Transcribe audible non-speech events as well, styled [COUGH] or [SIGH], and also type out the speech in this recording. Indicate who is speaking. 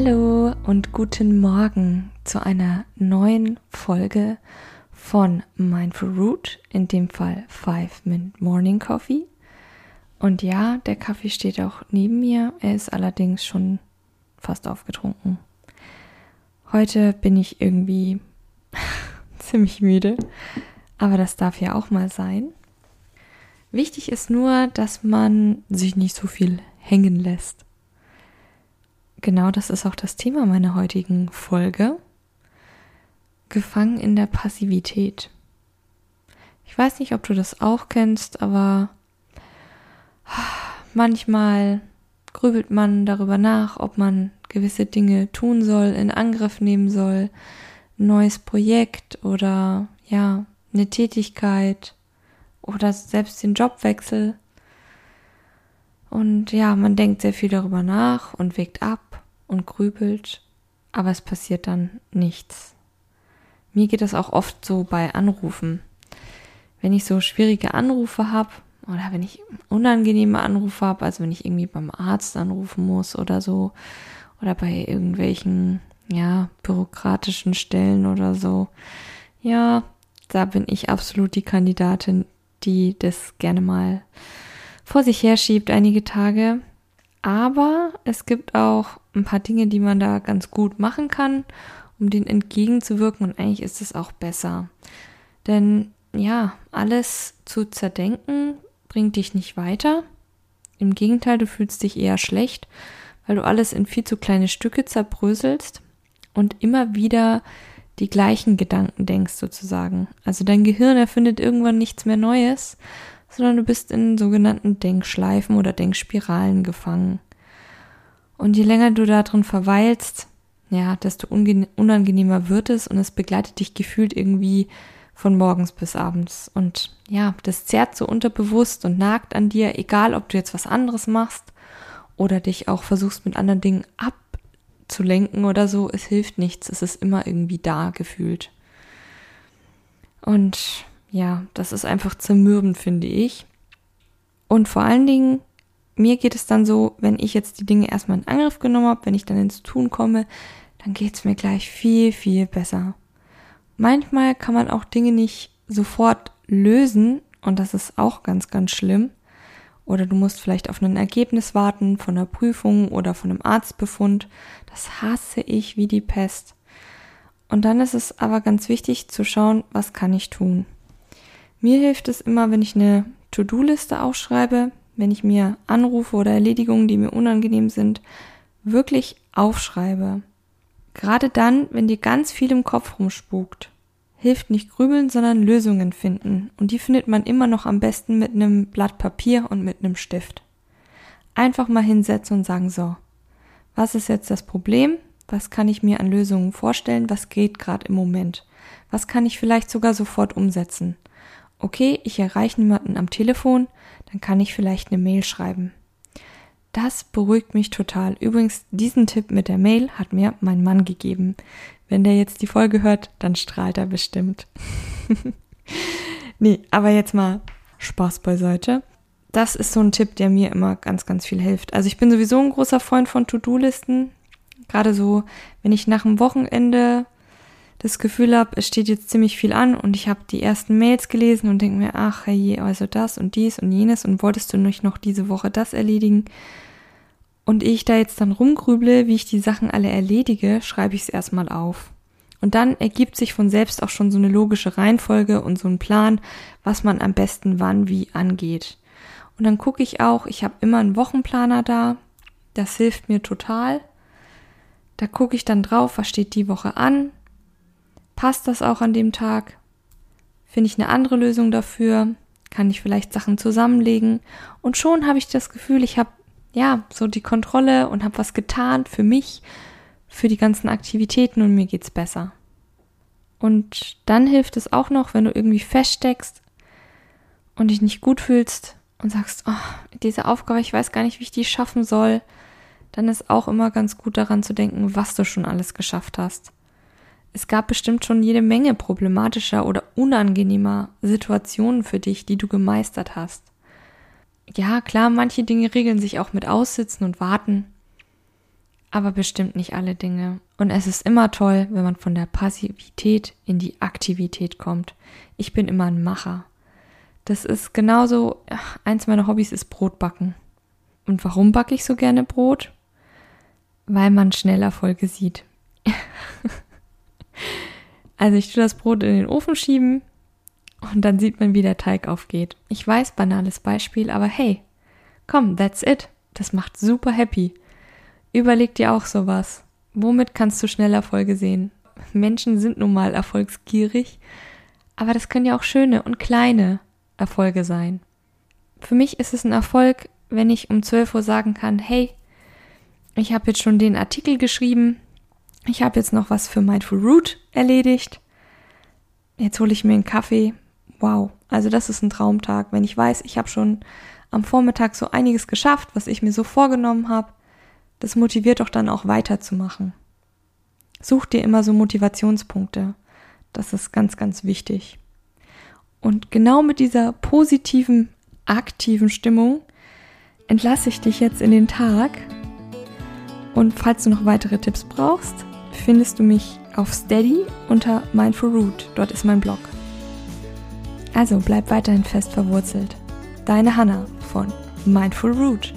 Speaker 1: Hallo und guten Morgen zu einer neuen Folge von Mindful Root, in dem Fall 5 Minute Morning Coffee. Und ja, der Kaffee steht auch neben mir, er ist allerdings schon fast aufgetrunken. Heute bin ich irgendwie [LAUGHS] ziemlich müde, aber das darf ja auch mal sein. Wichtig ist nur, dass man sich nicht so viel hängen lässt. Genau das ist auch das Thema meiner heutigen Folge. Gefangen in der Passivität. Ich weiß nicht, ob du das auch kennst, aber manchmal grübelt man darüber nach, ob man gewisse Dinge tun soll, in Angriff nehmen soll, neues Projekt oder ja, eine Tätigkeit oder selbst den Jobwechsel. Und ja, man denkt sehr viel darüber nach und wägt ab und grübelt, aber es passiert dann nichts. Mir geht das auch oft so bei Anrufen. Wenn ich so schwierige Anrufe habe oder wenn ich unangenehme Anrufe habe, also wenn ich irgendwie beim Arzt anrufen muss oder so oder bei irgendwelchen ja bürokratischen Stellen oder so, ja, da bin ich absolut die Kandidatin, die das gerne mal vor sich herschiebt einige Tage. Aber es gibt auch ein paar Dinge, die man da ganz gut machen kann, um denen entgegenzuwirken und eigentlich ist es auch besser. Denn ja, alles zu zerdenken bringt dich nicht weiter. Im Gegenteil, du fühlst dich eher schlecht, weil du alles in viel zu kleine Stücke zerbröselst und immer wieder die gleichen Gedanken denkst sozusagen. Also dein Gehirn erfindet irgendwann nichts mehr Neues, sondern du bist in sogenannten Denkschleifen oder Denkspiralen gefangen. Und je länger du da drin verweilst, ja, desto unangenehmer wird es und es begleitet dich gefühlt irgendwie von morgens bis abends. Und ja, das zerrt so unterbewusst und nagt an dir, egal ob du jetzt was anderes machst oder dich auch versuchst mit anderen Dingen abzulenken oder so. Es hilft nichts. Es ist immer irgendwie da gefühlt. Und ja, das ist einfach zermürbend, finde ich. Und vor allen Dingen, mir geht es dann so, wenn ich jetzt die Dinge erstmal in Angriff genommen habe, wenn ich dann ins Tun komme, dann geht es mir gleich viel, viel besser. Manchmal kann man auch Dinge nicht sofort lösen und das ist auch ganz, ganz schlimm. Oder du musst vielleicht auf ein Ergebnis warten von einer Prüfung oder von einem Arztbefund. Das hasse ich wie die Pest. Und dann ist es aber ganz wichtig zu schauen, was kann ich tun. Mir hilft es immer, wenn ich eine To-Do-Liste aufschreibe, wenn ich mir Anrufe oder Erledigungen, die mir unangenehm sind, wirklich aufschreibe. Gerade dann, wenn dir ganz viel im Kopf rumspukt, hilft nicht grübeln, sondern Lösungen finden. Und die findet man immer noch am besten mit einem Blatt Papier und mit einem Stift. Einfach mal hinsetzen und sagen, so, was ist jetzt das Problem? Was kann ich mir an Lösungen vorstellen? Was geht gerade im Moment? Was kann ich vielleicht sogar sofort umsetzen? Okay, ich erreiche niemanden am Telefon, dann kann ich vielleicht eine Mail schreiben. Das beruhigt mich total. Übrigens, diesen Tipp mit der Mail hat mir mein Mann gegeben. Wenn der jetzt die Folge hört, dann strahlt er bestimmt. [LAUGHS] nee, aber jetzt mal Spaß beiseite. Das ist so ein Tipp, der mir immer ganz, ganz viel hilft. Also ich bin sowieso ein großer Freund von To-Do-Listen. Gerade so, wenn ich nach dem Wochenende das Gefühl habe, es steht jetzt ziemlich viel an und ich habe die ersten Mails gelesen und denke mir, ach hey, also das und dies und jenes und wolltest du nicht noch diese Woche das erledigen? Und ich da jetzt dann rumgrüble, wie ich die Sachen alle erledige, schreibe ich es erstmal auf. Und dann ergibt sich von selbst auch schon so eine logische Reihenfolge und so ein Plan, was man am besten wann wie angeht. Und dann gucke ich auch, ich habe immer einen Wochenplaner da, das hilft mir total. Da gucke ich dann drauf, was steht die Woche an, Passt das auch an dem Tag? Finde ich eine andere Lösung dafür? Kann ich vielleicht Sachen zusammenlegen? Und schon habe ich das Gefühl, ich habe ja so die Kontrolle und habe was getan für mich, für die ganzen Aktivitäten und mir geht's besser. Und dann hilft es auch noch, wenn du irgendwie feststeckst und dich nicht gut fühlst und sagst, oh, diese Aufgabe, ich weiß gar nicht, wie ich die schaffen soll, dann ist auch immer ganz gut daran zu denken, was du schon alles geschafft hast. Es gab bestimmt schon jede Menge problematischer oder unangenehmer Situationen für dich, die du gemeistert hast. Ja, klar, manche Dinge regeln sich auch mit Aussitzen und Warten, aber bestimmt nicht alle Dinge. Und es ist immer toll, wenn man von der Passivität in die Aktivität kommt. Ich bin immer ein Macher. Das ist genauso, eins meiner Hobbys ist Brotbacken. Und warum backe ich so gerne Brot? Weil man schnell Erfolge sieht. [LAUGHS] also ich tue das Brot in den Ofen schieben und dann sieht man, wie der Teig aufgeht. Ich weiß, banales Beispiel, aber hey, komm, that's it. Das macht super happy. Überleg dir auch sowas. Womit kannst du schnell Erfolge sehen? Menschen sind nun mal erfolgsgierig, aber das können ja auch schöne und kleine Erfolge sein. Für mich ist es ein Erfolg, wenn ich um 12 Uhr sagen kann, hey, ich habe jetzt schon den Artikel geschrieben, ich habe jetzt noch was für Mindful Root erledigt, jetzt hole ich mir einen Kaffee. Wow, also das ist ein Traumtag, wenn ich weiß, ich habe schon am Vormittag so einiges geschafft, was ich mir so vorgenommen habe das motiviert doch dann auch weiterzumachen. Such dir immer so Motivationspunkte. Das ist ganz, ganz wichtig. Und genau mit dieser positiven, aktiven Stimmung entlasse ich dich jetzt in den Tag. Und falls du noch weitere Tipps brauchst, findest du mich auf Steady unter Mindful Root. Dort ist mein Blog. Also bleib weiterhin fest verwurzelt. Deine Hanna von Mindful Root.